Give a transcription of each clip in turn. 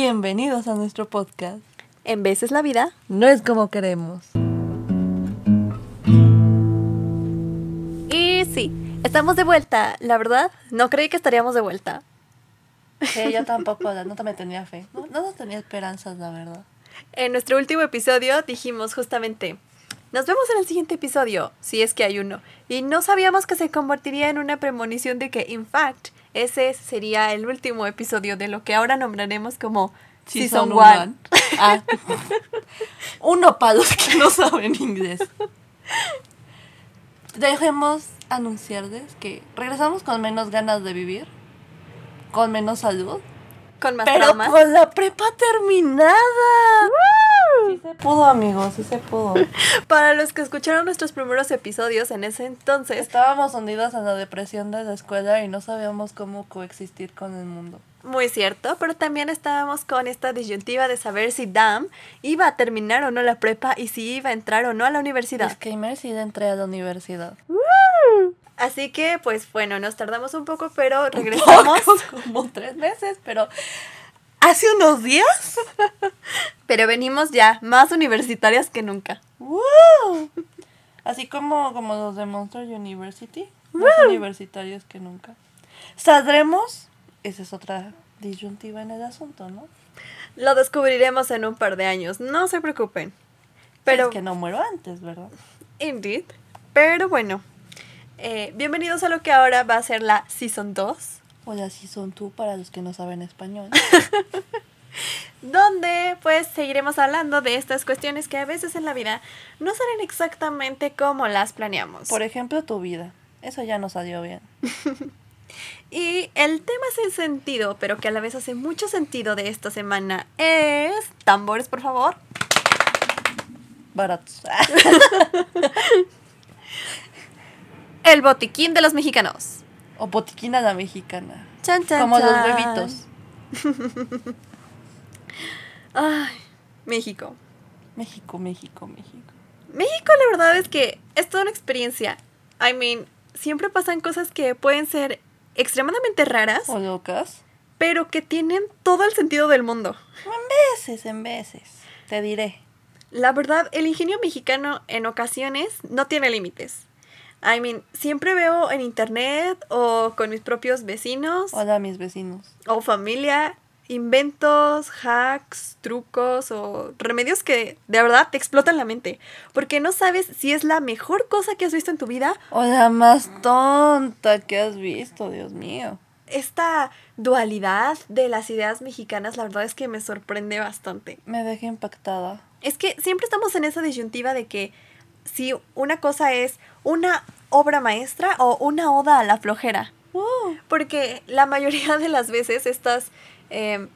Bienvenidos a nuestro podcast. En veces la vida. No es como queremos. Y sí, estamos de vuelta. La verdad, no creí que estaríamos de vuelta. Sí, yo tampoco, no me tenía fe. No, no tenía esperanzas, la verdad. En nuestro último episodio dijimos justamente, nos vemos en el siguiente episodio, si es que hay uno. Y no sabíamos que se convertiría en una premonición de que, in fact, ese sería el último episodio de lo que ahora nombraremos como Season 1. Ah. Uno para los que no saben inglés. Dejemos anunciarles que regresamos con menos ganas de vivir, con menos salud, con más pero traumas. con la prepa terminada. Sí se pudo, amigos, sí se pudo. Para los que escucharon nuestros primeros episodios en ese entonces, Estábamos hundidos en la depresión de la escuela y no sabíamos cómo coexistir con el mundo. muy cierto, pero también estábamos con esta disyuntiva de saber si Dam iba a terminar o no la prepa y si iba a entrar o no a la universidad. Disclaimer, sí entré a la universidad. Así que, pues bueno, nos tardamos un poco, pero regresamos. como tres meses, pero hace unos días. Pero venimos ya más universitarias que nunca. ¡Woo! Así como, como los de Monster University, más universitarios que nunca. ¿Saldremos? Esa es otra disyuntiva en el asunto, ¿no? Lo descubriremos en un par de años, no se preocupen. Pero Pero, es que no muero antes, ¿verdad? indeed. Pero bueno, eh, bienvenidos a lo que ahora va a ser la Season 2. O la son tú para los que no saben español. donde pues seguiremos hablando de estas cuestiones que a veces en la vida no salen exactamente como las planeamos. Por ejemplo, tu vida. Eso ya no salió bien. Y el tema sin sentido, pero que a la vez hace mucho sentido de esta semana es... Tambores, por favor. Baratos. El botiquín de los mexicanos. O botiquina la mexicana. Chan, chan, Como los bebitos. Ay, México. México, México, México. México la verdad es que es toda una experiencia. I mean, siempre pasan cosas que pueden ser extremadamente raras, O locas. pero que tienen todo el sentido del mundo. En veces, en veces. Te diré. La verdad, el ingenio mexicano en ocasiones no tiene límites. I mean, siempre veo en internet o con mis propios vecinos Hola, mis vecinos. o familia inventos, hacks, trucos o remedios que de verdad te explotan la mente. Porque no sabes si es la mejor cosa que has visto en tu vida. O la más tonta que has visto, Dios mío. Esta dualidad de las ideas mexicanas, la verdad es que me sorprende bastante. Me deja impactada. Es que siempre estamos en esa disyuntiva de que si una cosa es una obra maestra o una oda a la flojera. Porque la mayoría de las veces estas eh,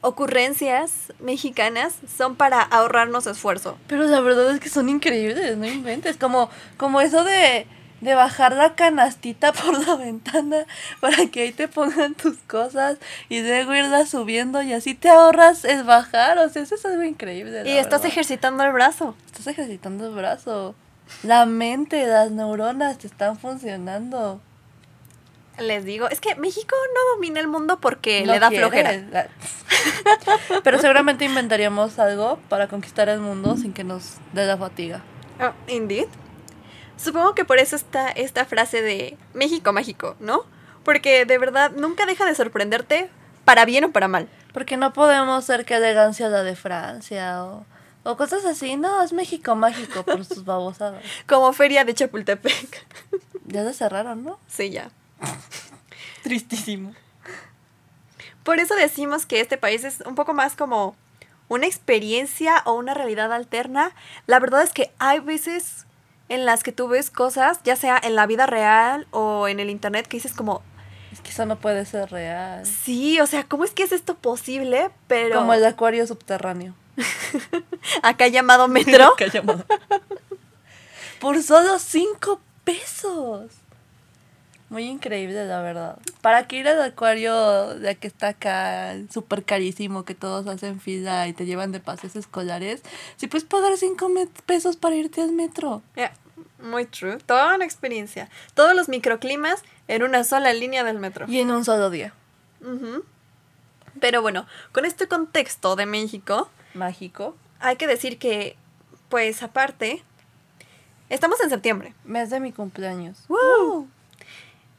ocurrencias mexicanas son para ahorrarnos esfuerzo. Pero la verdad es que son increíbles, no inventes. Como, como eso de, de bajar la canastita por la ventana para que ahí te pongan tus cosas y luego irlas subiendo y así te ahorras el bajar. O sea, eso es algo increíble. y estás verdad. ejercitando el brazo. Estás ejercitando el brazo. La mente, las neuronas te están funcionando. Les digo, es que México no domina el mundo porque No le da quiere. flojera. Pero seguramente inventaríamos algo para conquistar el mundo sin que nos dé la fatiga. Oh, indeed. Supongo que por eso está esta frase de México mágico, ¿no? Porque de verdad nunca deja de sorprenderte para bien o para mal. Porque no podemos ser que elegancia la de Francia o, o cosas así. No, es México mágico por sus babosadas. Como feria de Chapultepec. Ya se cerraron, ¿no? sí, ya. Tristísimo. Por eso decimos que este país es un poco más como una experiencia o una realidad alterna. La verdad es que hay veces en las que tú ves cosas, ya sea en la vida real o en el internet, que dices como, Es que eso no puede ser real. sí, o sea, ¿cómo es que es esto posible? Pero Como el acuario subterráneo. acá llamado metro. Ha llamado. Por solo cinco pesos. Muy increíble, la verdad. ¿Para qué ir al acuario de que está acá súper carísimo, que todos hacen fila y te llevan de paseos escolares? Si puedes pagar cinco me- pesos para irte al metro. Yeah, muy true. Toda una experiencia. Todos los microclimas en una sola línea del metro. Y en un solo día. Ujú. Pero bueno, con este contexto de México, Mágico. hay que decir que, pues aparte, estamos en septiembre. Mes de mi cumpleaños. ¡Woo!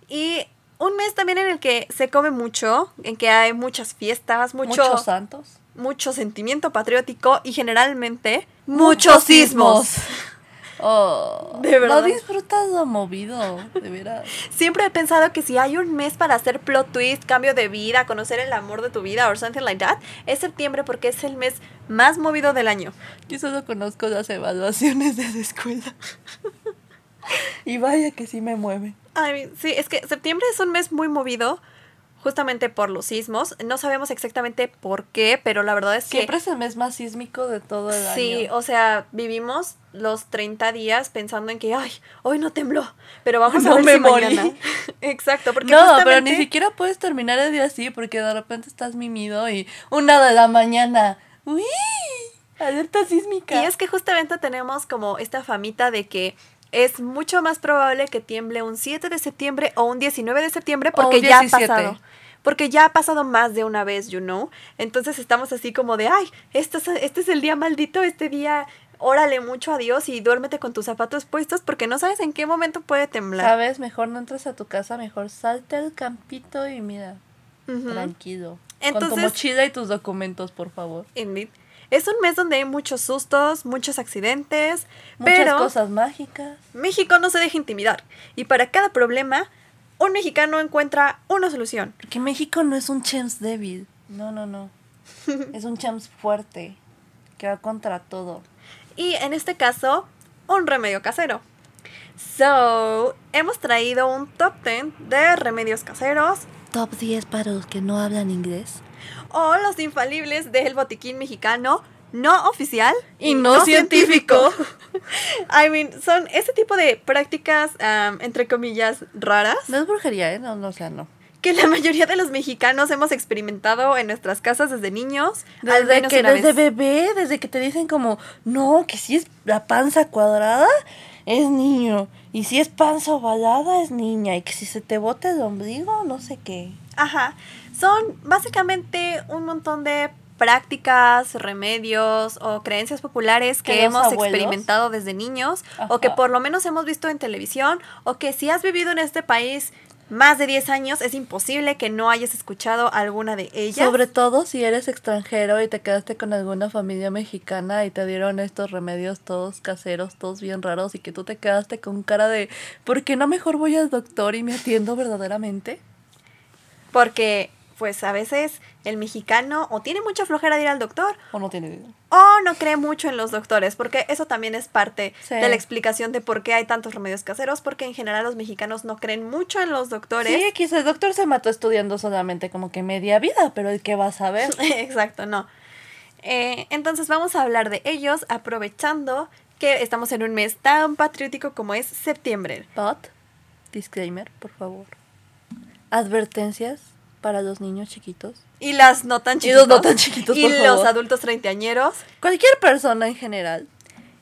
Y un mes también en el que se come mucho, en que hay muchas fiestas, mucho, Muchos santos. mucho sentimiento patriótico y generalmente muchos sismos. Oh, De verdad. No disfrutas lo movido, de veras. Siempre he pensado que si hay un mes para hacer plot twist, cambio de vida, conocer el amor de tu vida o something like that, es septiembre porque es el mes más movido del año. Yo solo conozco las evaluaciones de la escuela. Y vaya que sí me mueve. Ay, sí, es que septiembre es un mes muy movido justamente por los sismos. No sabemos exactamente por qué, pero la verdad es que Siempre es el mes más sísmico de todo el sí, año. o sea, vivimos los 30 días pensando en que, ay, hoy no tembló, pero vamos a No ver me si morí. mañana. Exacto, porque no, pero justamente- ni siquiera puedes terminar el día así porque de repente estás mimido y una de la mañana. ¡Uy! Alerta sísmica. Y es que justamente tenemos como esta famita de que es mucho más probable que tiemble un 7 de septiembre o un 19 de septiembre porque ya ha 17. pasado. Porque ya ha pasado más de una vez, you know. Entonces estamos así como de, ay, este es, este es el día maldito, este día, órale mucho a Dios y duérmete con tus zapatos puestos porque no sabes en qué momento puede temblar. ¿Sabes? Mejor no entres a tu casa, mejor salte al campito y mira, tranquilo. con tu mochila y tus documentos, por favor. Indeed. Es un mes donde hay muchos sustos, muchos accidentes, Muchas pero cosas mágicas. México no se deja intimidar. Y para cada problema, un mexicano encuentra una solución. Porque México no es un champs débil. No, no, no. es un champs fuerte. Que va contra todo. Y en este caso, un remedio casero. So, hemos traído un top 10 de remedios caseros Top 10 para los que no hablan inglés. O los infalibles del botiquín mexicano no oficial Y no científico. I mean, son ese tipo de prácticas, um, entre comillas, raras No es brujería, ¿eh? No, no, o sea, no. que la mayoría de los mexicanos hemos experimentado en nuestras casas desde niños. al Desde, menos que, una desde vez. bebé, desde que te dicen como, no, que si es la panza cuadrada, es niño. Y si es panza ovalada, es niña. Y que si se te bota el ombligo, no sé qué. Ajá. Son básicamente un montón de prácticas, remedios o creencias populares que hemos abuelos- experimentado desde niños o que por lo menos hemos visto en televisión o que si has vivido en este país más de 10 años es imposible que no hayas escuchado alguna de ellas. Sobre todo si eres extranjero y te quedaste con alguna familia mexicana y te dieron estos remedios todos caseros, todos bien raros y que tú te quedaste con cara de ¿por qué no mejor voy al doctor y me atiendo verdaderamente? Porque pues a veces el mexicano o tiene mucha flojera de ir al doctor ¿O no tiene idea? o no cree mucho en los doctores, porque eso también es parte Sí. de la explicación de por qué hay tantos remedios caseros, porque en general los mexicanos no creen mucho en los doctores. Sí, quizás el doctor se mató estudiando solamente como que media vida, pero el que va a saber. Exacto, no. Eh, entonces vamos a hablar de ellos aprovechando que estamos en un mes tan patriótico como es septiembre. But, disclaimer, por favor. Advertencias para los niños chiquitos. Y las no tan Y chiquitos. los no tan chiquitos, Y por los favor. adultos treintañeros. Cualquier persona en general.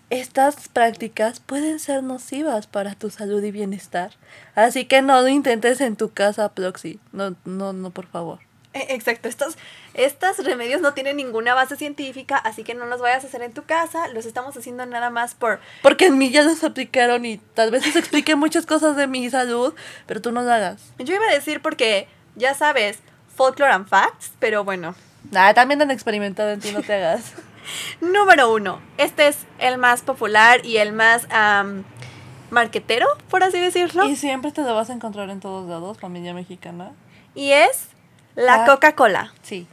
Estas prácticas pueden ser nocivas para tu salud y bienestar. Así que no lo intentes en tu casa, Proxy. No, no, no, por favor. Eh, Exacto, estos, estos remedios no tienen ninguna base científica, así que no los vayas a hacer en tu casa, los estamos haciendo nada más por... Porque en mí ya los aplicaron y tal vez les expliqué muchas cosas de mi salud, pero tú no lo hagas. Yo iba a decir porque, ya sabes, folklore and facts, pero bueno. Nada, también han experimentado en ti, no te hagas. Número uno, este es el más popular y el más am, marquetero, por así decirlo, Y siempre te lo vas a encontrar en todos lados, familia mexicana. y es la La- Coca-Cola. Sí.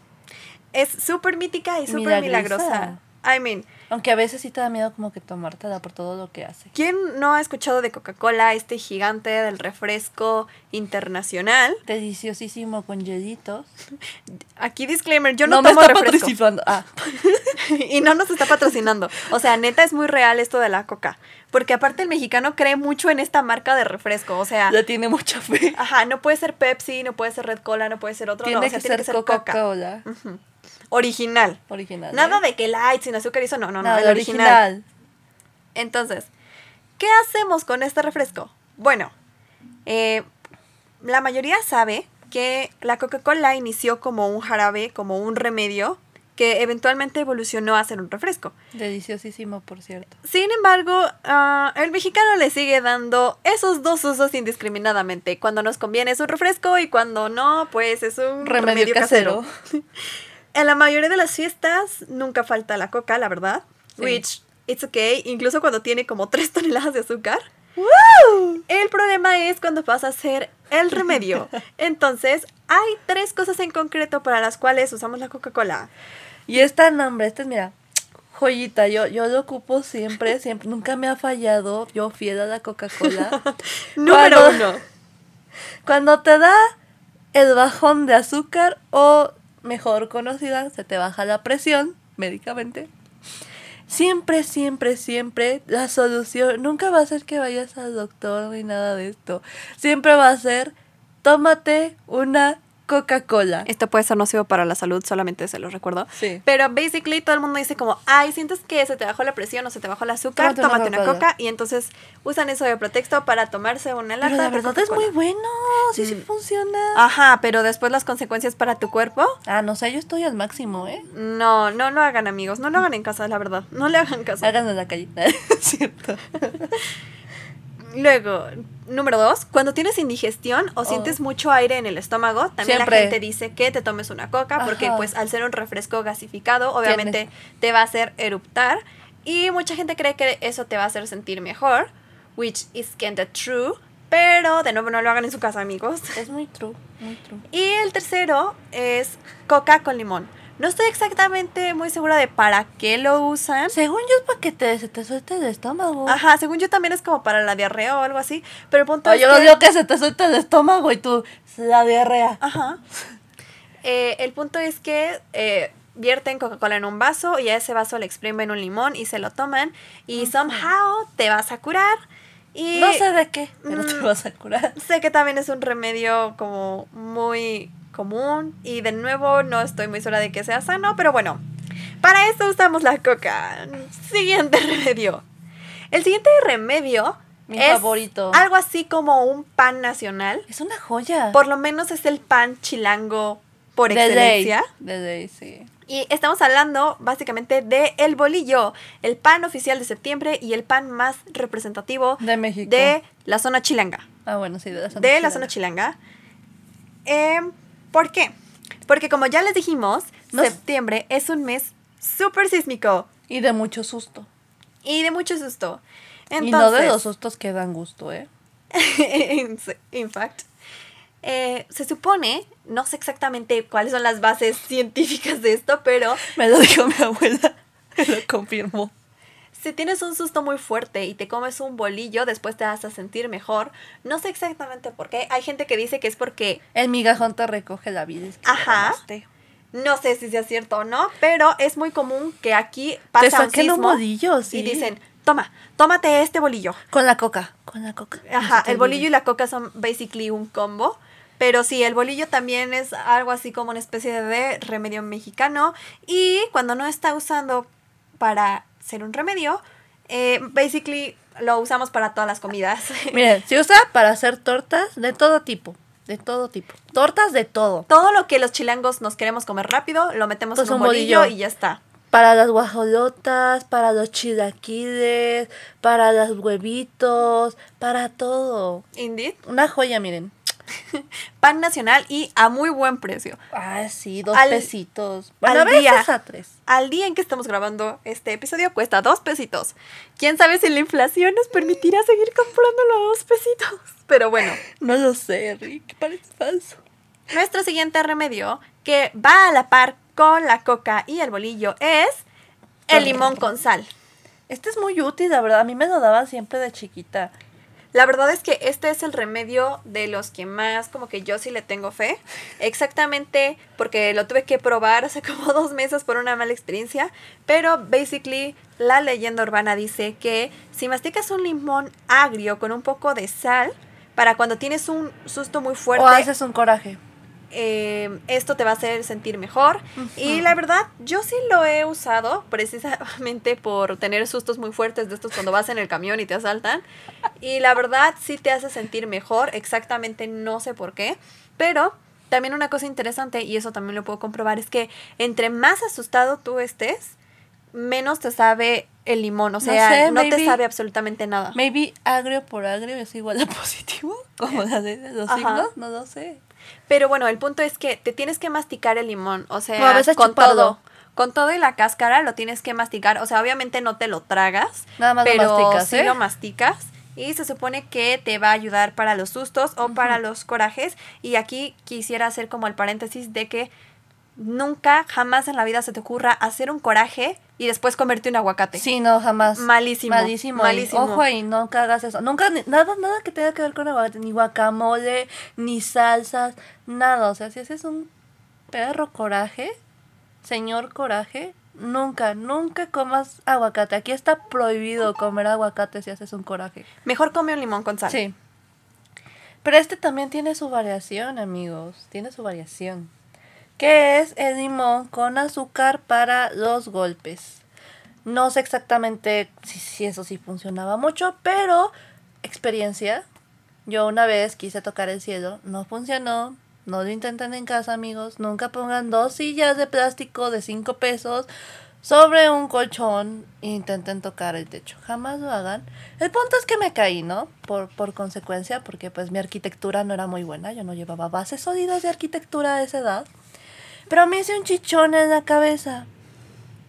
Es súper mítica y súper Milagrosa. milagrosa. I mean, Aunque a veces sí te da miedo como que tomártela por todo lo que hace. ¿quién no ha escuchado de Coca-Cola, este gigante del refresco internacional? Deliciosísimo con hielitos. Aquí disclaimer, yo no, me tomo está refresco. patrocinando. Ah, y no nos está patrocinando. O sea, neta es muy real esto de la coca. Porque aparte el mexicano cree mucho en esta marca de refresco. O sea, ya tiene mucha fe. ajá, no puede ser Pepsi, no puede ser Red Cola, no puede ser otro. Tiene, no, o sea, que, tiene ser que ser Coca. Coca-Cola. Ujú. Original. Original. Nada ¿eh? de que light sin azúcar eso, no, no, no, Nada, el el original. original. Entonces, ¿qué hacemos con este refresco? Bueno, eh, la mayoría sabe que la Coca-Cola inició como un jarabe, como un remedio, que eventualmente evolucionó a ser un refresco. Deliciosísimo, por cierto. Sin embargo, ah, el mexicano le sigue dando esos dos usos indiscriminadamente. Cuando nos conviene es un refresco y cuando no, pues es un remedio, casero. en la mayoría de las fiestas nunca falta la coca, la verdad. Which, it's okay, incluso cuando tiene como 3 toneladas de azúcar. El problema es cuando pasa a ser el remedio. Entonces, hay tres cosas en concreto para las cuales usamos la Coca-Cola. Y esta nombre, este es, mira, joyita, yo, yo lo ocupo siempre, siempre, nunca me ha fallado, yo fiel a la Coca-Cola. Número uno. Cuando te da el bajón de azúcar o, mejor conocida, se te baja la presión médicamente. Siempre, siempre, siempre la solución nunca va a ser que vayas al doctor ni nada de esto. Siempre va a ser tómate una Coca-Cola. Esto puede ser nocivo para la salud, solamente se lo recuerdo. Sí. Pero basically todo el mundo dice como, ay, sientes que se te bajó la presión o se te bajó el azúcar, Tómate una tómate una, Coca-Cola. coca. Y entonces usan eso de pretexto para tomarse una lata Pero la verdad es muy bueno, sí, sí Mm. funciona. Ajá, pero después las consecuencias para tu cuerpo, Ah, no sé, yo estoy al máximo, ¿eh? no, no lo hagan amigos, no lo hagan en casa, la verdad, no le hagan caso. Háganlo en la calle. Es cierto. Luego, número dos, cuando tienes indigestión o Oh. sientes mucho aire en el estómago, también Siempre. la gente dice que te tomes una coca porque Ajá. pues al ser un refresco gasificado, obviamente te va a hacer eruptar y mucha gente cree que eso te va a hacer sentir mejor, which is kinda true, pero de nuevo no lo hagan en su casa, amigos. Es muy true, muy true. Y el tercero es coca con limón. No estoy exactamente muy segura de para qué lo usan. Según yo es para que te, se te suelte el estómago. Ajá, según yo también es como para la diarrea o algo así, pero el punto O es yo que... digo que se te suelte el estómago y tú, la diarrea. Ajá. Eh, el punto es que eh, vierten Coca-Cola en un vaso y a ese vaso le exprimen un limón y se lo toman y somehow te vas a curar. Y No sé de qué, pero te Mm. vas a curar. sé que también es un remedio como muy común y de nuevo no estoy muy segura de que sea sano, pero bueno, para eso usamos la coca. Siguiente remedio. El siguiente remedio Mi es favorito. algo así como un pan nacional. Es una joya. Por lo menos es el pan chilango por excelencia. De ley, sí. Y estamos hablando básicamente de el bolillo, el pan oficial de septiembre y el pan más representativo De México. de la zona chilanga. Ah, bueno, sí, de la zona de la zona chilanga. Eh, ¿Por qué? Porque como ya les dijimos, septiembre es un mes súper sísmico Y de mucho susto. y de mucho susto. y no de los sustos que dan gusto, ¿eh? in, in fact. Eh, se supone, no sé exactamente cuáles son las bases científicas de esto, pero Me lo dijo mi abuela. Me lo confirmó. Si tienes un susto muy fuerte y te comes un bolillo, después te vas a sentir mejor. No sé exactamente por qué. Hay gente que dice que es porque, El migajón te recoge la vida. es que Ajá. no sé si sea cierto o no, pero es muy común que aquí pasa un sismo bolillo, sí. y dicen, toma, tómate este bolillo. Con la coca. Con la coca. Ajá, el bolillo y la coca son basically un combo. Pero sí, el bolillo también es algo así como una especie de remedio mexicano. Y cuando no está usando para ser un remedio, eh, basically lo usamos para todas las comidas. Miren, se usa para hacer tortas de todo tipo. De todo tipo. Tortas de todo. Todo lo que los chilangos nos queremos comer rápido, lo metemos en un un bolillo, bolillo. y ya está. Para las guajolotas, para los chilaquiles, para los huevitos, para todo. Indeed. Una joya, miren. Pan nacional y a muy buen precio. Ah, sí, dos Al- pesitos. Bueno, al a veces día. a tres. Al día en que estamos grabando este episodio cuesta dos pesitos. Quién sabe si la inflación nos permitirá seguir comprándolo a dos pesitos. Pero bueno, No lo sé, Rick, parece falso. nuestro siguiente remedio, que va a la par con la coca y el bolillo, es el limón con sal. Este es muy útil, la verdad. A mí me lo daban siempre de chiquita. La verdad es que este es el remedio de los que más como que yo sí le tengo fe. Exactamente porque lo tuve que probar hace como dos meses por una mala experiencia. Pero basically la leyenda urbana dice que si masticas un limón agrio con un poco de sal, para cuando tienes un susto muy fuerte, O haces un coraje. Eh, esto te va a hacer sentir mejor. Y la verdad, yo sí lo he usado precisamente por tener sustos muy fuertes de estos cuando vas en el camión y te asaltan. Y la verdad sí te hace sentir mejor, exactamente no sé por qué. Pero también una cosa interesante, y eso también lo puedo comprobar, es que entre más asustado tú estés, menos te sabe el limón. O sea, no, te sabe absolutamente nada. Maybe agrio por agrio es igual a positivo, como de los signos, no lo sé. Pero bueno, el punto es que te tienes que masticar el limón, o sea, con todo. Con todo y la cáscara lo tienes que masticar. O sea, obviamente no te lo tragas. Nada más pero lo masticas, sí ¿eh? lo masticas. Y se supone que te va a ayudar para los sustos o para los corajes. Y aquí quisiera hacer como el paréntesis de que nunca, jamás en la vida se te ocurra hacer un coraje y después comerte un aguacate. Sí, no, jamás. Malísimo. Malísimo. Malísimo. Ojo ahí, nunca hagas eso. Nunca, nada, nada que tenga que ver con aguacate, ni guacamole, ni salsas, nada. O sea, si haces un perro coraje, señor coraje, nunca, nunca comas aguacate. Aquí está prohibido comer aguacate si haces un coraje. Mejor come un limón con sal. Sí. Pero este también tiene su variación, amigos. Tiene su variación. Que es el limón con azúcar para los golpes. No sé exactamente si, eso sí funcionaba mucho, pero experiencia. Yo una vez quise tocar el cielo, no funcionó, no lo intenten en casa, amigos. Nunca pongan dos sillas de plástico de 5 pesos sobre un colchón e intenten tocar el techo. Jamás lo hagan. El punto es que me caí, ¿no? Por, por consecuencia, porque pues mi arquitectura no era muy buena. Yo no llevaba bases sólidas de arquitectura a esa edad. Pero me hice un chichón en la cabeza.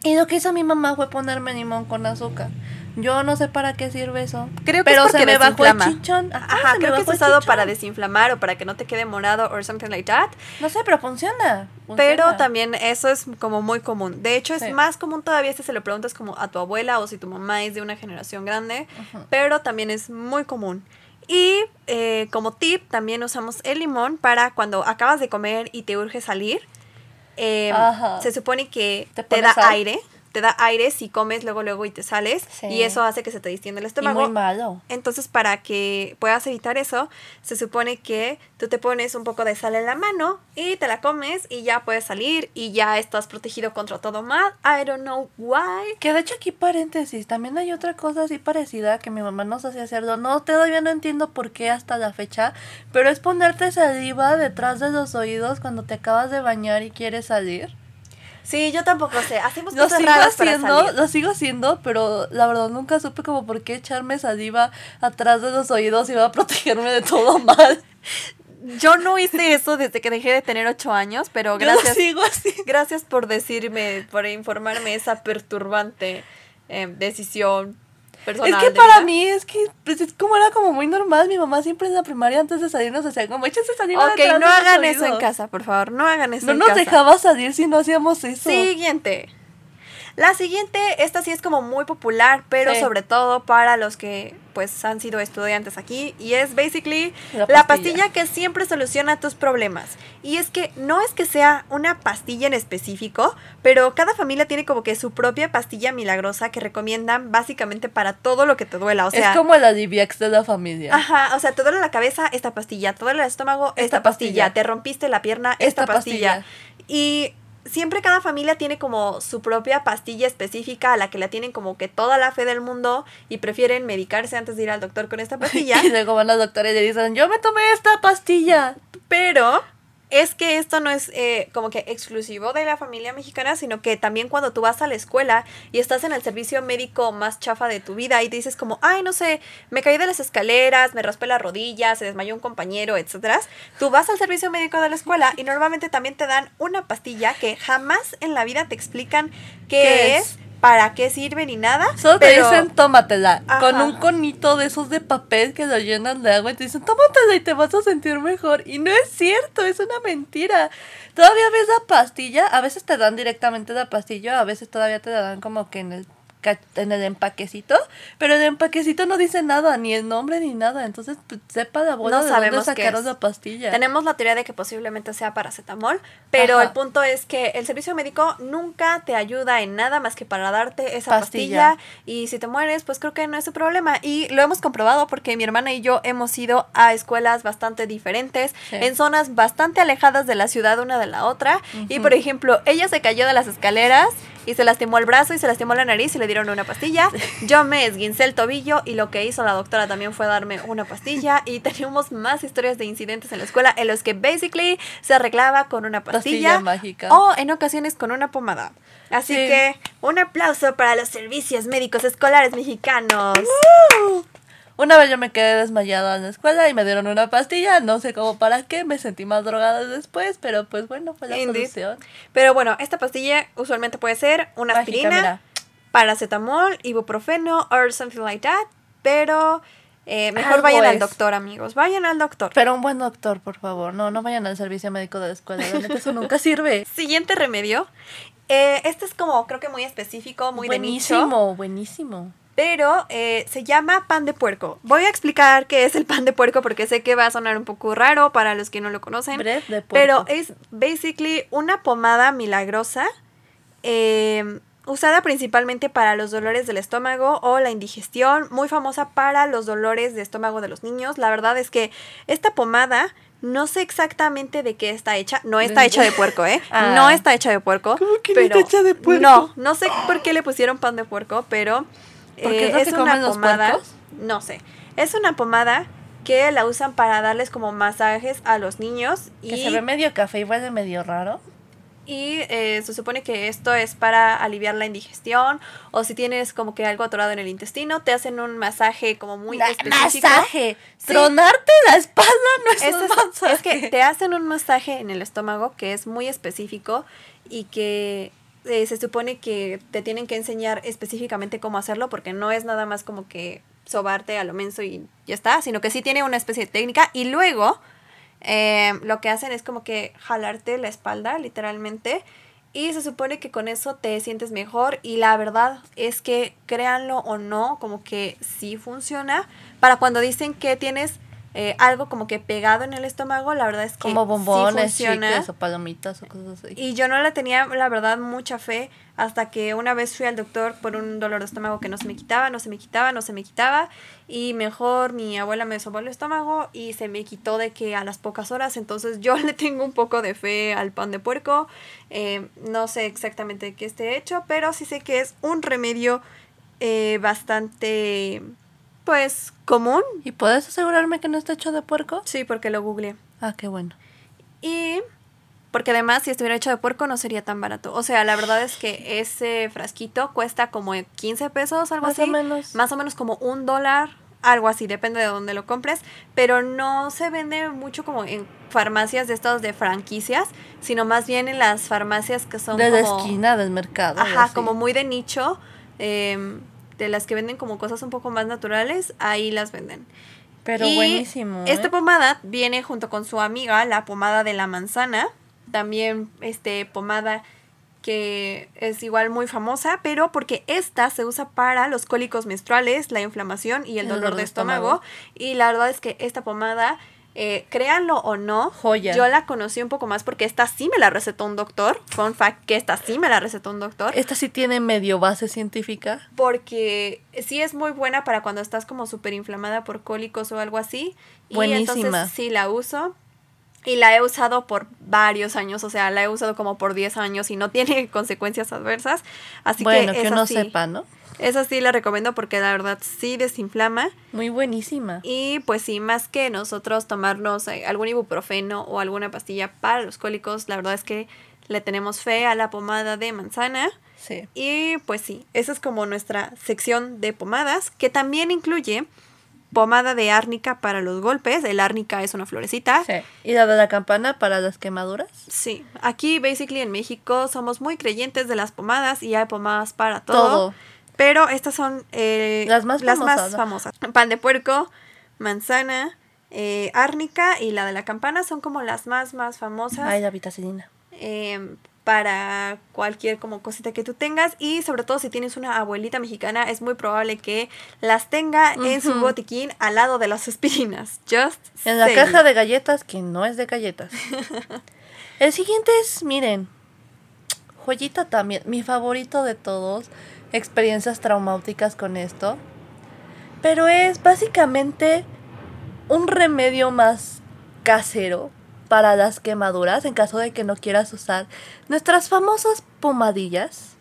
Y lo que hizo mi mamá fue ponerme limón con azúcar. Yo no sé para qué sirve eso. Creo que pero es porque se me bajó el chichón. Ajá, creo que es usado para desinflamar o para que no te quede morado o something like that. No sé, pero funciona. Pero también eso es como muy común. De hecho, es más común todavía si se lo preguntas como a tu abuela o si tu mamá es de una generación grande. Pero también es muy común. Y eh, como tip, también usamos el limón para cuando acabas de comer y te urge salir. Eh, se supone que te da aire te da aire si comes luego, luego y te sales. Y eso hace que se te distienda el estómago. muy malo. Entonces, para que puedas evitar eso, se supone que tú te pones un poco de sal en la mano y te la comes y ya puedes salir y ya estás protegido contra todo mal. I don't know why. Que de hecho aquí paréntesis, también hay otra cosa así parecida que mi mamá nos hacía hacerlo. No, todavía no entiendo por qué hasta la fecha, pero es ponerte saliva detrás de los oídos cuando te acabas de bañar y quieres salir. Sí, yo tampoco sé. Hacemos lo sigo haciendo, Lo sigo haciendo, pero la verdad nunca supe como por qué echarme saliva atrás de los oídos y va a protegerme de todo mal. Yo no hice eso desde que dejé de tener ocho años, pero gracias. sigo así. Gracias por decirme, por informarme esa perturbante eh, decisión es que para mí es que pues, es como era como muy normal. Mi mamá siempre en la primaria antes de salir nos hacía como échase salir Ok, no hagan eso en casa, por favor. No hagan eso no nos dejaba salir si no hacíamos eso. Siguiente. La siguiente, esta sí es como muy popular, pero sobre todo para los que pues han sido estudiantes aquí y es basically la pastilla. que siempre soluciona tus problemas. Y es que no es que sea una pastilla en específico, pero cada familia tiene como que su propia pastilla milagrosa que recomiendan básicamente para todo lo que te duela, o sea, es como el Adiviax de la familia. Ajá, o sea, te duele la cabeza, esta pastilla, te duele el estómago, esta, pastilla. te rompiste la pierna, esta, pastilla. Y siempre cada familia tiene como su propia pastilla específica a la que la tienen como que toda la fe del mundo y prefieren medicarse antes de ir al doctor con esta pastilla. y luego van los doctores y le dicen, yo me tomé esta pastilla. Pero es que esto no es eh, como que exclusivo de la familia mexicana, sino que también cuando tú vas a la escuela y estás en el servicio médico más chafa de tu vida y dices como, ay, no sé, me caí de las escaleras, me raspé la rodilla, se desmayó un compañero, etcétera, tú vas al servicio médico de la escuela y normalmente también te dan una pastilla que jamás en la vida te explican qué, es para qué sirve ni nada. Solo te dicen tómatela. Con un conito de esos de papel que lo llenan de agua y te dicen tómatela y te vas a sentir mejor. Y no es cierto, es una mentira. Todavía ves la pastilla, a veces te dan directamente la pastilla, a veces todavía te la dan como que en el en el empaquecito, pero el empaquecito no dice nada, ni el nombre ni nada, entonces pues, sepa la bola no de sabemos dónde sacaron la pastilla. Tenemos la teoría de que posiblemente sea paracetamol, pero el punto es que el servicio médico nunca te ayuda en nada más que para darte esa pastilla. y si te mueres, pues creo que no es su problema y lo hemos comprobado porque mi hermana y yo hemos ido a escuelas bastante diferentes, en zonas bastante alejadas de la ciudad una de la otra y por ejemplo, ella se cayó de las escaleras y se lastimó el brazo y se lastimó la nariz y le dieron una pastilla. Yo me esguincé el tobillo y lo que hizo la doctora también fue darme una pastilla y teníamos más historias de incidentes en la escuela en los que basically se arreglaba con una pastilla, Pastilla mágica. o en ocasiones con una pomada. Así Sí. que un aplauso para los servicios médicos escolares mexicanos. Una vez yo me quedé desmayada en la escuela y me dieron una pastilla, no sé cómo para qué, me sentí más drogada después, pero pues bueno, fue la Indeed. solución. Pero bueno, esta pastilla usualmente puede ser una Mágica, aspirina, mira. paracetamol, ibuprofeno or something like that. Pero eh, mejor Algo vayan al doctor, amigos. Vayan al doctor. Pero un buen doctor, por favor, no, no vayan al servicio médico de la escuela, eso nunca sirve. Siguiente remedio. Eh, este es como, creo que muy específico, muy de nicho. buenísimo, buenísimo. Pero eh, se llama pan de puerco. Voy a explicar qué es el pan de puerco porque sé que va a sonar un poco raro para los que no lo conocen. Bread de Pero es basically una pomada milagrosa eh, usada principalmente para los dolores del estómago o la indigestión, muy famosa para los dolores de estómago de los niños. La verdad es que esta pomada no sé exactamente de qué está hecha. No está hecha de puerco, ¿eh? Ah. No está hecha de puerco. ¿Cómo que no está hecha de puerco? No, no sé por qué le pusieron pan de puerco, pero ¿Porque eh, es es que una los pomada. No sé. Es una pomada que la usan para darles como masajes a los niños Que y se ve medio café y huele medio raro. y eh, se supone que esto es para aliviar la indigestión o si tienes como que algo atorado en el intestino, te hacen un masaje como muy La- específico. masaje. Sí. Tronarte la espalda no es, Eso un es, masaje. es que te hacen un masaje en el estómago que es muy específico y que eh, se supone que te tienen que enseñar específicamente cómo hacerlo porque no es nada más como que sobarte a lo menso y ya está, sino que sí tiene una especie de técnica y luego eh, lo que hacen es como que jalarte la espalda literalmente y se supone que con eso te sientes mejor y la verdad es que créanlo o no, como que sí funciona. Para cuando dicen que tienes eh, algo como que pegado en el estómago, la verdad es que Como bombones, sí chicles o palomitas o cosas así. Y yo no le tenía, la verdad, mucha fe hasta que una vez fui al doctor por un dolor de estómago que no se me quitaba, no se me quitaba, no se me quitaba. Y mejor mi abuela me sobó el estómago y se me quitó de que a las pocas horas. Entonces yo le tengo un poco de fe al pan de puerco. Eh, no sé exactamente de qué esté hecho, pero sí sé que es un remedio eh, bastante, pues, común. ¿Y puedes asegurarme que no está hecho de puerco? Sí, porque lo googleé. Ah, qué bueno. Y porque además si estuviera hecho de puerco no sería tan barato. O sea, la verdad es que ese frasquito cuesta como 15 pesos, algo Más así. o menos. Más o menos como un dólar, algo así, depende de dónde lo compres. Pero no se vende mucho como en farmacias de estas de franquicias, sino más bien en las farmacias que son de la esquina del mercado. Ajá, como muy de nicho. em, de las que venden como cosas un poco más naturales, ahí las venden. Pero Y buenísimo. Esta ¿eh? pomada viene junto con su amiga, la pomada de la manzana. También este pomada que es igual muy famosa, pero porque esta se usa para los cólicos menstruales, la inflamación y el dolor, de estómago. Y la verdad es que esta pomada, eh, créanlo o no, Joya. yo la conocí un poco más porque esta sí me la recetó un doctor. Fun fact, que esta sí me la recetó un doctor. Esta sí tiene medio base científica. Porque sí es muy buena para cuando estás como súper inflamada por cólicos o algo así. Y Buenísima. entonces sí la uso. Y la he usado por varios años, o sea, la he usado como por 10 años y no tiene consecuencias adversas. Así bueno, que, que uno sí, sepa, ¿no? Esa sí la recomiendo porque la verdad sí desinflama. Muy buenísima. Y pues sí, más que nosotros tomarnos eh, algún ibuprofeno o alguna pastilla para los cólicos, la verdad es que le tenemos fe a la pomada de manzana. Sí. Y pues sí, esa es como nuestra sección de pomadas, que también incluye pomada de árnica para los golpes. El árnica es una florecita. Sí. ¿Y la de la campana para las quemaduras? Sí, aquí basically en México somos muy creyentes de las pomadas y hay pomadas para todo. Todo. Pero estas son eh, Las más famosas, ¿no? famosas. Pan de puerco, manzana, eh, árnica y la de la campana son como las más, más famosas. Ay, la vitacilina. eh, para cualquier como cosita que tú tengas y sobre todo si tienes una abuelita mexicana es muy probable que las tenga en su botiquín al lado de las aspirinas. Just En la caja de galletas, que no es de galletas. El siguiente es, miren, joyita también, mi favorito de todos, experiencias traumáticas con esto. Pero es básicamente un remedio más casero para las quemaduras en caso de que no quieras usar nuestras famosas pomadillas.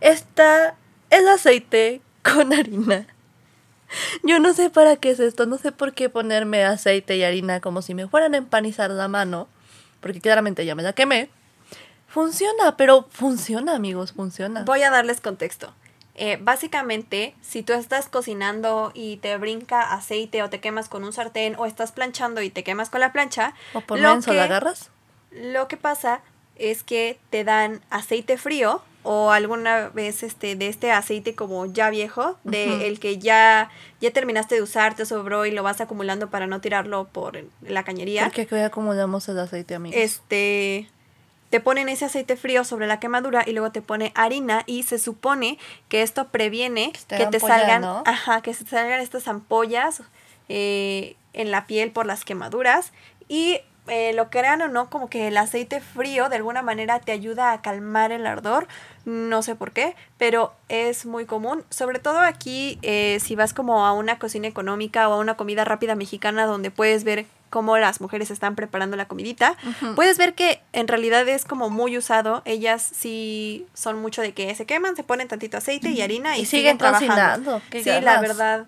Esta es aceite con harina. Yo no sé para qué es esto, no sé por qué ponerme aceite y harina como si me fueran a empanizar la mano, porque claramente ya me la quemé. Funciona, pero funciona, amigos, funciona. Voy a darles contexto. Eh, básicamente, si tú estás cocinando y te brinca aceite o te quemas con un sartén o estás planchando y te quemas con la plancha, ¿O por lo menso la agarras? Lo que pasa es que te dan aceite frío o alguna vez este de este aceite como ya viejo, de el que ya ya terminaste de usar, te sobró y lo vas acumulando para no tirarlo por la cañería. Porque aquí acumulamos el aceite, amigos. Este te ponen ese aceite frío sobre la quemadura y luego te pone harina y se supone que esto previene Que te que salgan, ¿no? ajá, que se salgan estas ampollas eh, en la piel por las quemaduras y eh, lo crean o no, como que el aceite frío de alguna manera te ayuda a calmar el ardor, no sé por qué, pero es muy común, sobre todo aquí eh, si vas como a una cocina económica o a una comida rápida mexicana donde puedes ver cómo las mujeres están preparando la comidita, puedes ver que en realidad es como muy usado, ellas sí son mucho de que se queman, se ponen tantito aceite y harina y, Y siguen trabajando. Sí, la verdad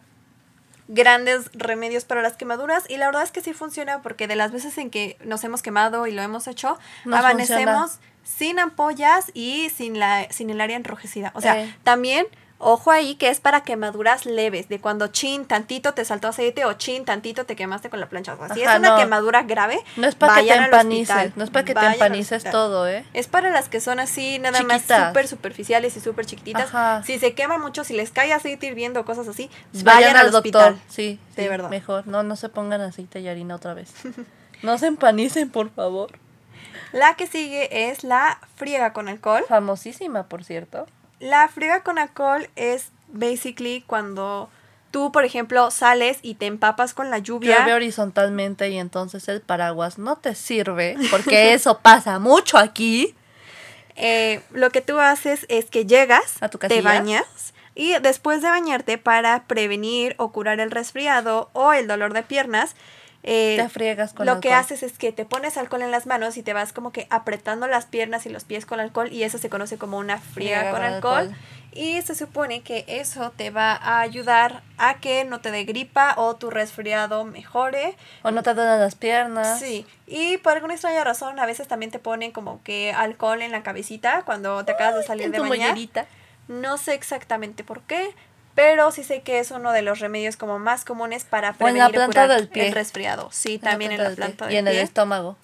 grandes remedios para las quemaduras y la verdad es que sí funciona porque de las veces en que nos hemos quemado y lo hemos hecho, Nos amanecemos sin ampollas y sin la sin el área enrojecida. O sea, Eh. también ojo ahí que es para quemaduras leves, de cuando chin tantito te saltó aceite o chin tantito te quemaste con la plancha. O sea, si Ajá, es una no. quemadura grave, No es para que te empanices, hospital, no es para que te empanices todo, ¿eh? Es para las que son así, nada más súper superficiales y súper chiquititas. Ajá. Si se queman mucho, si les cae aceite hirviendo, cosas así, Vayan, al doctor, hospital. sí, De sí, verdad. Mejor, no, no se pongan aceite y harina otra vez. No se empanicen, por favor. La que sigue es la friega con alcohol. Famosísima, por cierto. La friega con alcohol es basically cuando tú, por ejemplo, sales y te empapas con la lluvia. Llueve horizontalmente y entonces el paraguas no te sirve, porque eso pasa mucho aquí. Eh, lo que tú haces es que llegas, A tu te bañas y después de bañarte para prevenir o curar el resfriado o el dolor de piernas, eh, Te friegas con lo que alcohol. haces es que te pones alcohol en las manos y te vas como que apretando las piernas y los pies con alcohol y eso se conoce como una friega Friega con alcohol. alcohol. Y se supone que eso te va a ayudar a que no te dé gripa o tu resfriado mejore. O no te duelen las piernas. Sí, y por alguna extraña razón a veces también te ponen como que alcohol en la cabecita cuando te acabas de salir de bañar. mollerita. No sé exactamente por qué, pero sí sé que es uno de los remedios como más comunes para O en prevenir la o planta curar del pie. el resfriado. Sí, también en la del pie. planta del Y en el estómago.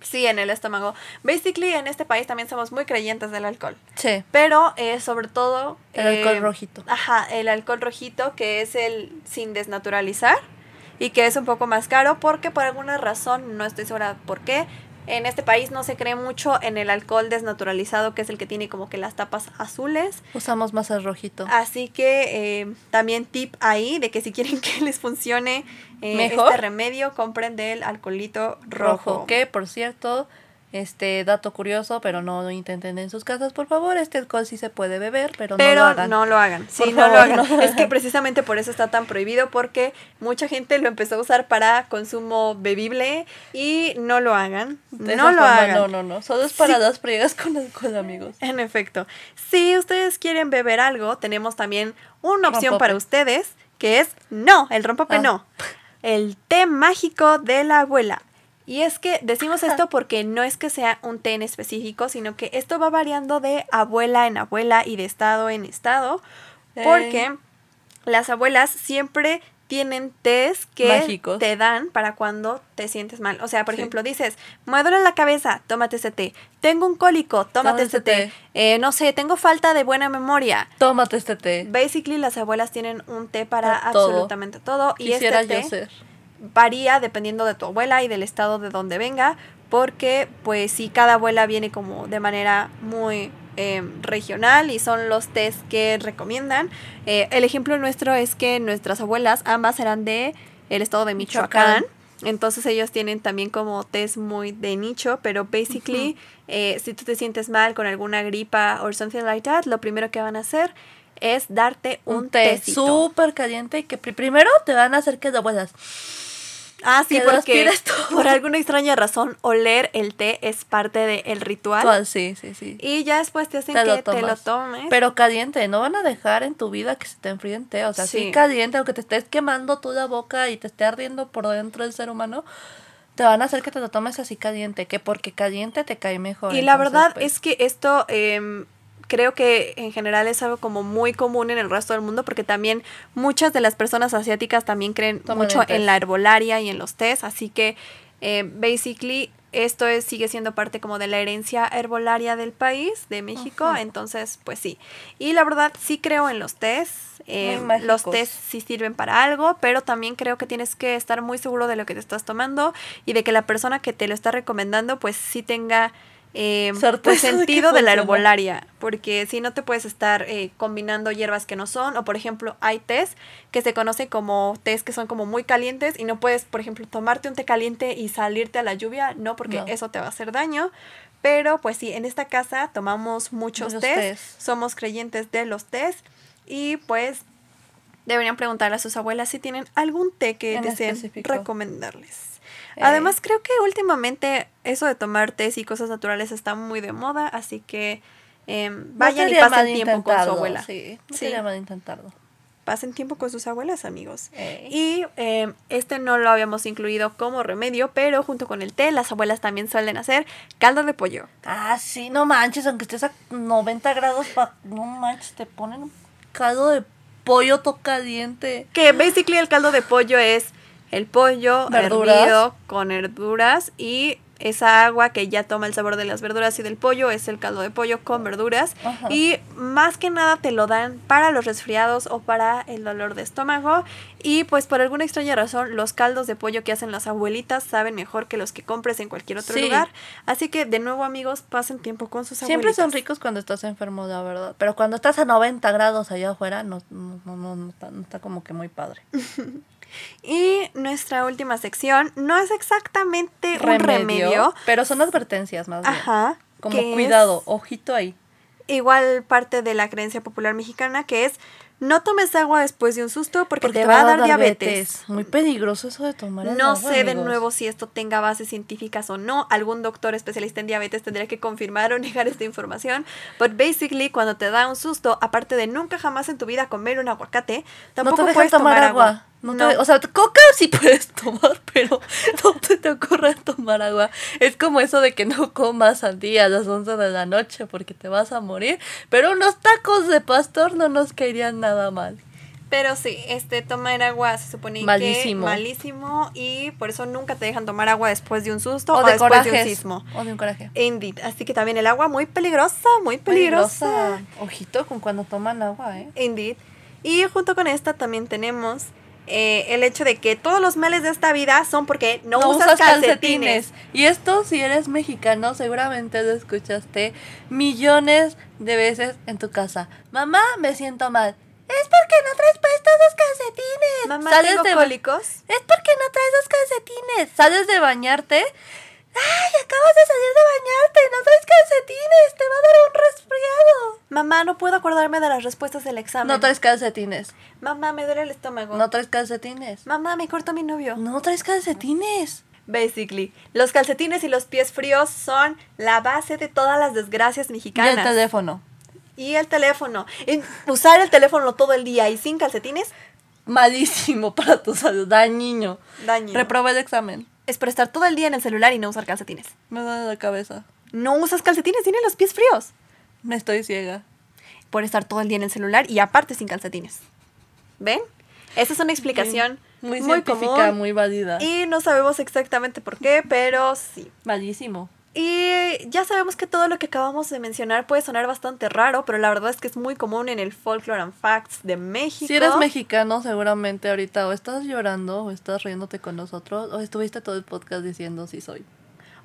Sí, en el estómago. Basically, en este país también somos muy creyentes del alcohol. Sí. Pero eh, sobre todo... El alcohol eh, rojito. Ajá, el alcohol rojito, que es el sin desnaturalizar y que es un poco más caro porque por alguna razón, no estoy segura por qué, en este país no se cree mucho en el alcohol desnaturalizado, que es el que tiene como que las tapas azules. Usamos más el rojito. Así que eh, también tip ahí de que si quieren que les funcione eh, Mejor. este remedio, compren del alcoholito rojo. rojo. Que, por cierto, este dato curioso, pero no lo intenten en sus casas, por favor. Este alcohol sí se puede beber, pero, Pero no lo hagan. no lo hagan. Sí, Por no lo hagan. no Es que precisamente por eso está tan prohibido, porque mucha gente lo empezó a usar para consumo bebible y no lo hagan. De no lo forma, hagan. No, no, no. Solo es para Sí. las friegas con alcohol, amigos. En efecto. Si ustedes quieren beber algo, tenemos también una opción Rompope. para ustedes, que es no, el rompope Ah. no. El té mágico de la abuela. Y es que decimos esto porque no es que sea un té en específico, sino que esto va variando de abuela en abuela y de estado en estado, porque Eh. las abuelas siempre tienen tés que Mágicos. te dan para cuando te sientes mal. O sea, por Sí. ejemplo, dices, me duele la cabeza, tómate ese té. Tengo un cólico, tómate ese té. té. Eh, no sé, tengo falta de buena memoria. Tómate este té. Basically, las abuelas tienen un té para Para todo. absolutamente todo. Y Quisiera este té yo ser. Varía dependiendo de tu abuela y del estado de donde venga, porque pues sí, cada abuela viene como de manera muy eh, regional y son los tés que recomiendan. Eh, el ejemplo nuestro es que nuestras abuelas ambas eran de el estado de Michoacán. Michoacán. Entonces ellos tienen también como tés muy de nicho, pero basically eh, si tú te sientes mal con alguna gripa o something like that, lo primero que van a hacer es darte un, Un té súper caliente que pri- primero te van a hacer que lo vuelas. Ah, sí, porque por alguna extraña razón oler el té es parte del ritual. Tú, sí, sí, sí. Y ya después te hacen Te que te lo tomes. Pero caliente, no van a dejar en tu vida que se te enfríe el té. O sea, sí. Sí. caliente, aunque te estés quemando tú la boca y te esté ardiendo por dentro el ser humano, te van a hacer que te lo tomes así caliente, que porque caliente te cae mejor. Y la verdad pues, es que esto em, creo que en general es algo como muy común en el resto del mundo porque también muchas de las personas asiáticas también creen Toman mucho en la herbolaria y en los tés, así que eh, basically esto es, sigue siendo parte como de la herencia herbolaria del país, de México, Ajá. entonces pues sí. Y la verdad sí creo en los tés, eh, los tés sí sirven para algo, pero también creo que tienes que estar muy seguro de lo que te estás tomando y de que la persona que te lo está recomendando pues sí tenga eh, pues sentido de la herbolaria, porque si no te puedes estar eh, combinando hierbas que no son, o por ejemplo hay tés que se conocen como tés que son como muy calientes y no puedes, por ejemplo, tomarte un té caliente y salirte a la lluvia, no, porque No. eso te va a hacer daño. Pero pues sí, en esta casa tomamos muchos Muchos tés, tés. somos creyentes de los tés y pues deberían preguntarle a sus abuelas si tienen algún té que En deseen específico. recomendarles. Eh. Además, creo que últimamente eso de tomar tés y cosas naturales está muy de moda, así que em, no vayan y pasen tiempo con su abuela. Sí, no Sí. sería mal intentarlo. Pasen tiempo con sus abuelas, amigos. Eh. Y em, este no lo habíamos incluido como remedio, pero junto con el té, las abuelas también suelen hacer caldo de pollo. Ah, sí, no manches, aunque estés a 90 grados, pa- no manches, te ponen un caldo de pollo todo caliente. Que basically el caldo de pollo es el pollo Verduras. hervido con verduras y esa agua que ya toma el sabor de las verduras y del pollo es el caldo de pollo con verduras. Ajá. Y más que nada te lo dan para los resfriados o para el dolor de estómago. Y pues por alguna extraña razón los caldos de pollo que hacen las abuelitas saben mejor que los que compres en cualquier otro Sí. lugar. Así que de nuevo amigos, pasen tiempo con sus Siempre abuelitas. son ricos cuando estás enfermo, la verdad. Pero cuando estás a 90 grados allá afuera, no, no, no, no, no está, no está como que muy padre. Y nuestra última sección no es exactamente un remedio. Pero son advertencias más bien. Ajá. Como es cuidado, ojito ahí. igual parte de la creencia popular mexicana que es no tomes agua después de un susto porque, Porque te va a dar diabetes. Muy peligroso eso de tomar el No agua, sé de nuevo si esto tenga bases científicas o no. Algún doctor especialista en diabetes tendría que confirmar o negar esta información. But basically, cuando te da un susto, aparte de nunca jamás en tu vida comer un aguacate, tampoco no te puedes tomar, agua. No te- o sea, coca sí puedes tomar, pero no te, te ocurre tomar agua. Es como eso de que no comas sandía a las 11 de la noche porque te vas a morir. Pero unos tacos de pastor no nos caerían nada mal. Pero sí, este tomar agua se supone Malísimo. que malísimo y por eso nunca te dejan tomar agua después de un susto O, o, de después de un sismo. O de un coraje. Indeed. Así que también el agua muy peligrosa, muy peligrosa. Ojito con cuando toman agua, ¿eh? Indeed. Y junto con esta también tenemos eh, el hecho de que todos los males de esta vida son porque no, usas, calcetines. Y esto, si eres mexicano, seguramente lo escuchaste millones de veces en tu casa. Mamá, me siento mal. Es porque no traes puestos los calcetines. Mamá, Sales tengo de- cólicos. Es porque no traes los calcetines. Sales de bañarte. ¡Ay, acabas de salir de bañarte! No traes calcetines. Te va a dar un resfriado. Mamá, no puedo acordarme de las respuestas del examen. No traes calcetines. Mamá, me duele el estómago. No traes calcetines. Mamá, me cortó mi novio. No traes calcetines. Basically, los calcetines y los pies fríos son la base de todas las desgracias Y mexicanas. el teléfono. Y el teléfono. Y usar el teléfono todo el día y sin calcetines, Malísimo para tu salud. Dañino. daño. Reprobé el examen. Es por estar todo el día en el celular y no usar calcetines. Me duele la cabeza. No usas calcetines, tienes los pies fríos. Me estoy ciega. Por estar todo el día en el celular y aparte sin calcetines. ¿Ven? Esa es una explicación Muy, muy, científica, común. muy válida. Y no sabemos exactamente por qué, pero sí. Malísimo. Y ya sabemos que todo lo que acabamos de mencionar puede sonar bastante raro, pero la verdad es que es muy común en el Folklore and Facts de México. Si eres mexicano, seguramente ahorita o estás llorando o estás riéndote con nosotros o estuviste todo el podcast diciendo sí soy.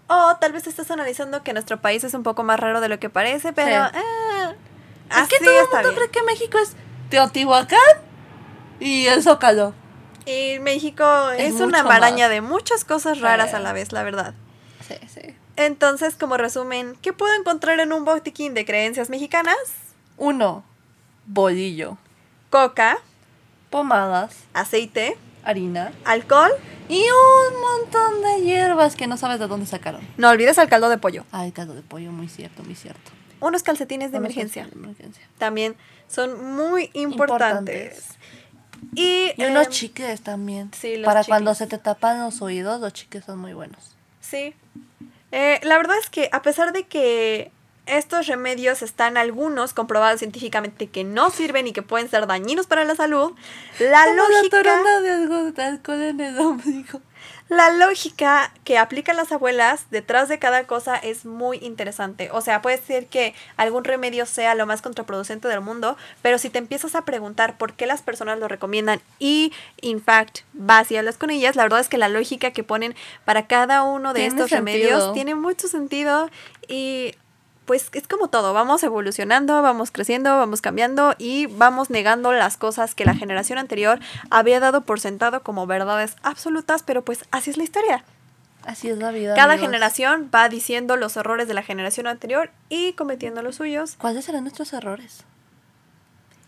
O tal vez estás analizando que nuestro país es un poco más raro de lo que parece, pero... Sí. eh, es así que todo el mundo cree que México es Teotihuacán y el Zócalo. Y México Es es, una maraña más. de muchas cosas raras Sí. a la vez, la verdad. Sí, sí. Entonces, como resumen, ¿qué puedo encontrar en un botiquín de creencias mexicanas? Uno, bolillo. Coca, Pomadas, aceite, harina, alcohol Y un montón de hierbas que no sabes de dónde sacaron. No olvides el caldo de pollo. Ay, caldo de pollo, muy cierto, muy cierto. Unos calcetines de Unos emergencia. calcetines de emergencia. También son muy importantes. Y, Y unos em, chicles también. sí, los Para cuando se te tapan los oídos, los chicles son muy buenos. Sí. Eh, la verdad es que a pesar de que estos remedios están algunos comprobados científicamente que no sirven y que pueden ser dañinos para la salud, la Como lógica, la torona de algo de alcohol en el ombligo. La lógica que aplican las abuelas detrás de cada cosa es muy interesante. O sea, puede ser que algún remedio sea lo más contraproducente del mundo, pero si te empiezas a preguntar por qué las personas lo recomiendan y, in fact, vas y hablas con ellas, la verdad es que la lógica que ponen para cada uno de estos remedios tiene mucho sentido y pues es como todo, vamos evolucionando, vamos creciendo, vamos cambiando y vamos negando las cosas que la generación anterior había dado por sentado como verdades absolutas, pero pues así es la historia. Así es la vida. Cada amigos. generación va diciendo los errores de la generación anterior y cometiendo los suyos. ¿Cuáles serán nuestros errores?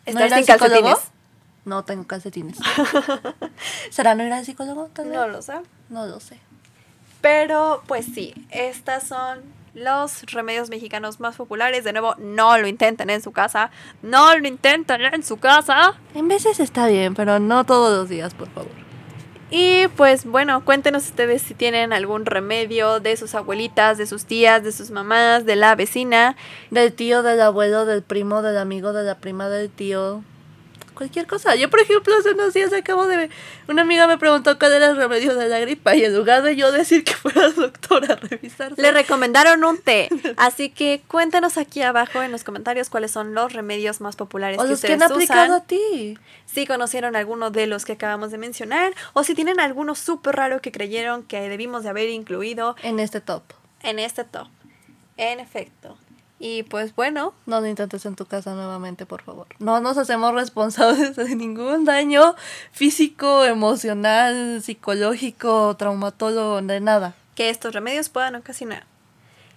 ¿No Estar al sin calcetines. psicólogo? No tengo calcetines. ¿Será no ir al psicólogo? Vez? No lo sé. No lo sé. Pero pues sí, estas son los remedios mexicanos más populares. De nuevo, no lo intenten en su casa. No lo intenten en su casa. En veces está bien, pero no todos los días, por favor. Y pues bueno, cuéntenos ustedes si tienen algún remedio de sus abuelitas, de sus tías, de sus mamás, de la vecina. Del tío, del abuelo, del primo, del amigo, de la prima, del tío. Cualquier cosa. Yo, por ejemplo, hace unos días acabo de... Una amiga me preguntó cuál era el remedio de la gripa y en lugar de yo decir que fuera al doctor a revisarse... Le recomendaron un té. Así que cuéntenos aquí abajo en los comentarios cuáles son los remedios más populares o que los que ustedes han aplicado usan. a ti. Si conocieron alguno de los que acabamos de mencionar o si tienen alguno súper raro que creyeron que debimos de haber incluido En este top. en este top. En efecto. Y pues bueno, No lo intentes en tu casa nuevamente, por favor. No nos hacemos responsables de ningún daño físico, emocional, psicológico, traumatólogo, de nada. que estos remedios puedan ocasionar.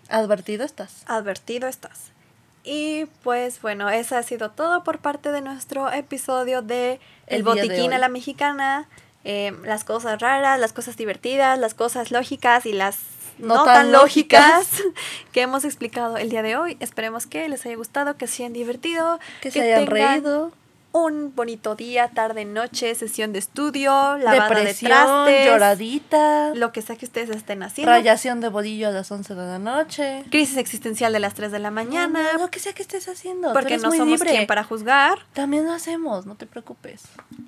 Advertido estás. Advertido estás. Y pues bueno, eso ha sido todo por parte de nuestro episodio de El, El día de botiquín a la mexicana. Eh, las cosas raras, las cosas divertidas, las cosas lógicas y las no, No tan, tan lógicas que hemos explicado el día de hoy. Esperemos que les haya gustado, que se hayan divertido, Que, se hayan tengan reído. Un bonito día, tarde, noche, sesión de estudio, lavada de Depresión, trastes, lloradita. lo que sea que ustedes estén haciendo. Rayación de bolillo a las 11 de la noche. Crisis existencial de las 3 de la mañana. No, lo que sea que estés haciendo. porque no somos libre. quien para juzgar. También lo hacemos, no te preocupes.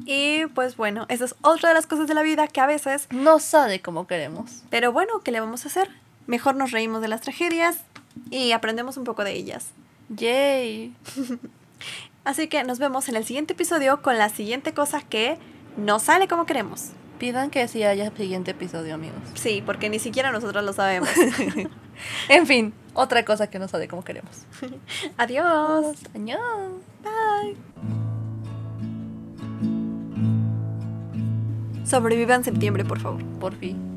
Y pues bueno, esa es otra de las cosas de la vida que a veces, No sale como queremos. pero bueno, ¿qué le vamos a hacer? Mejor nos reímos de las tragedias y aprendemos un poco de ellas. Yay. Así que nos vemos en el siguiente episodio con la siguiente cosa que no sale como queremos. Pidan que sí haya siguiente episodio, amigos. Sí, porque ni siquiera nosotros lo sabemos. En fin, otra cosa que no sale como queremos. Adiós. Añón. Bye. Sobrevivan septiembre, por favor. Por fin.